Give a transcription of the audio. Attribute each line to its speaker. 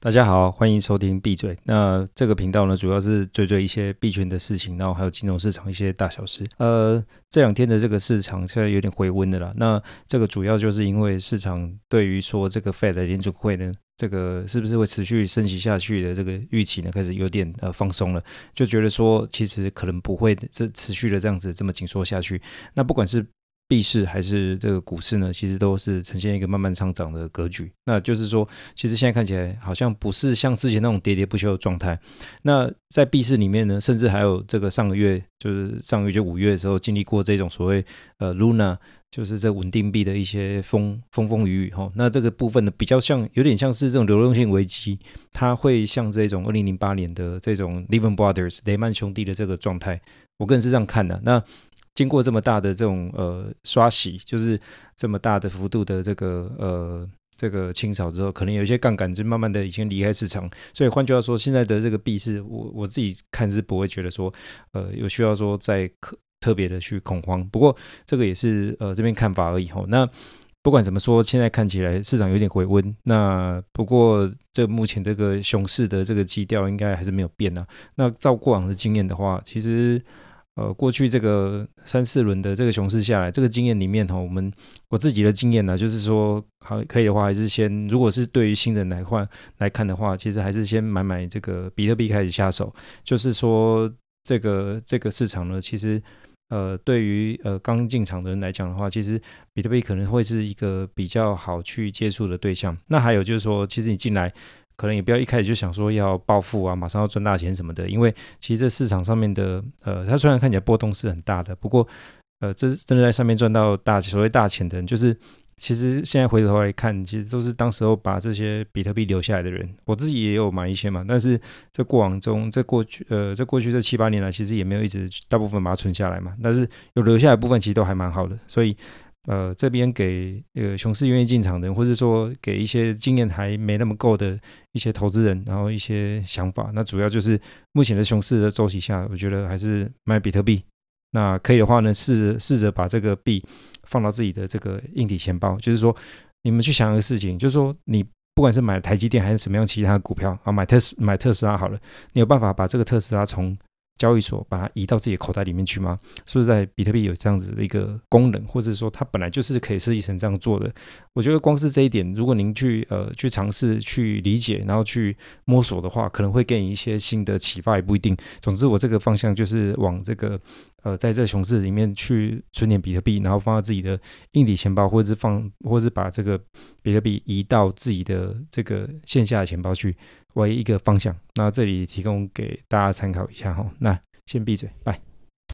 Speaker 1: 大家好，欢迎收听闭嘴。那这个频道呢，主要是追追一些币圈的事情，然后还有金融市场一些大小事。呃，这两天的这个市场现在有点回温的啦。那这个主要就是因为市场对于说这个 Fed 的联储会呢，这个是不是会持续升级下去的这个预期呢，开始有点呃放松了，就觉得说其实可能不会这持续的这样子这么紧缩下去。那不管是币市还是这个股市呢，其实都是呈现一个慢慢上涨的格局。那就是说，其实现在看起来好像不是像之前那种喋喋不休的状态。那在币市里面呢，甚至还有这个上个月，就是上个月就五月的时候，经历过这种所谓呃 Luna，就是这稳定币的一些风风风雨雨哈。那这个部分呢，比较像有点像是这种流动性危机，它会像这种二零零八年的这种 Lehman Brothers 雷曼兄弟的这个状态。我个人是这样看的。那经过这么大的这种呃刷洗，就是这么大的幅度的这个呃这个清扫之后，可能有一些杠杆就慢慢的已经离开市场。所以换句话说，现在的这个币是，我我自己看是不会觉得说呃有需要说再特特别的去恐慌。不过这个也是呃这边看法而已吼。那不管怎么说，现在看起来市场有点回温。那不过这目前这个熊市的这个基调应该还是没有变、啊。那照过往的经验的话，其实。呃，过去这个三四轮的这个熊市下来，这个经验里面哈，我们我自己的经验呢，就是说，好可以的话，还是先，如果是对于新人来换来看的话，其实还是先买买这个比特币开始下手。就是说，这个这个市场呢，其实呃，对于呃刚进场的人来讲的话，其实比特币可能会是一个比较好去接触的对象。那还有就是说，其实你进来。可能也不要一开始就想说要暴富啊，马上要赚大钱什么的，因为其实这市场上面的，呃，它虽然看起来波动是很大的，不过，呃，这真的在上面赚到大所谓大钱的人，就是其实现在回头来看，其实都是当时候把这些比特币留下来的人。我自己也有买一些嘛，但是这过往中，这过去，呃，这过去这七八年来，其实也没有一直大部分把它存下来嘛，但是有留下来部分，其实都还蛮好的，所以。呃，这边给呃熊市愿意进场的人，或者说给一些经验还没那么够的一些投资人，然后一些想法，那主要就是目前的熊市的周期下，我觉得还是买比特币。那可以的话呢，试试着把这个币放到自己的这个硬体钱包，就是说你们去想一个事情，就是说你不管是买台积电还是什么样其他的股票啊，买特斯买特斯拉好了，你有办法把这个特斯拉从交易所把它移到自己的口袋里面去吗？是不是在比特币有这样子的一个功能，或者说它本来就是可以设计成这样做的？我觉得光是这一点，如果您去呃去尝试去理解，然后去摸索的话，可能会给你一些新的启发，也不一定。总之，我这个方向就是往这个呃在这个熊市里面去存点比特币，然后放到自己的硬底钱包，或者是放，或者是把这个比特币移到自己的这个线下的钱包去。为一个方向，那这里提供给大家参考一下哈。那先闭嘴，拜。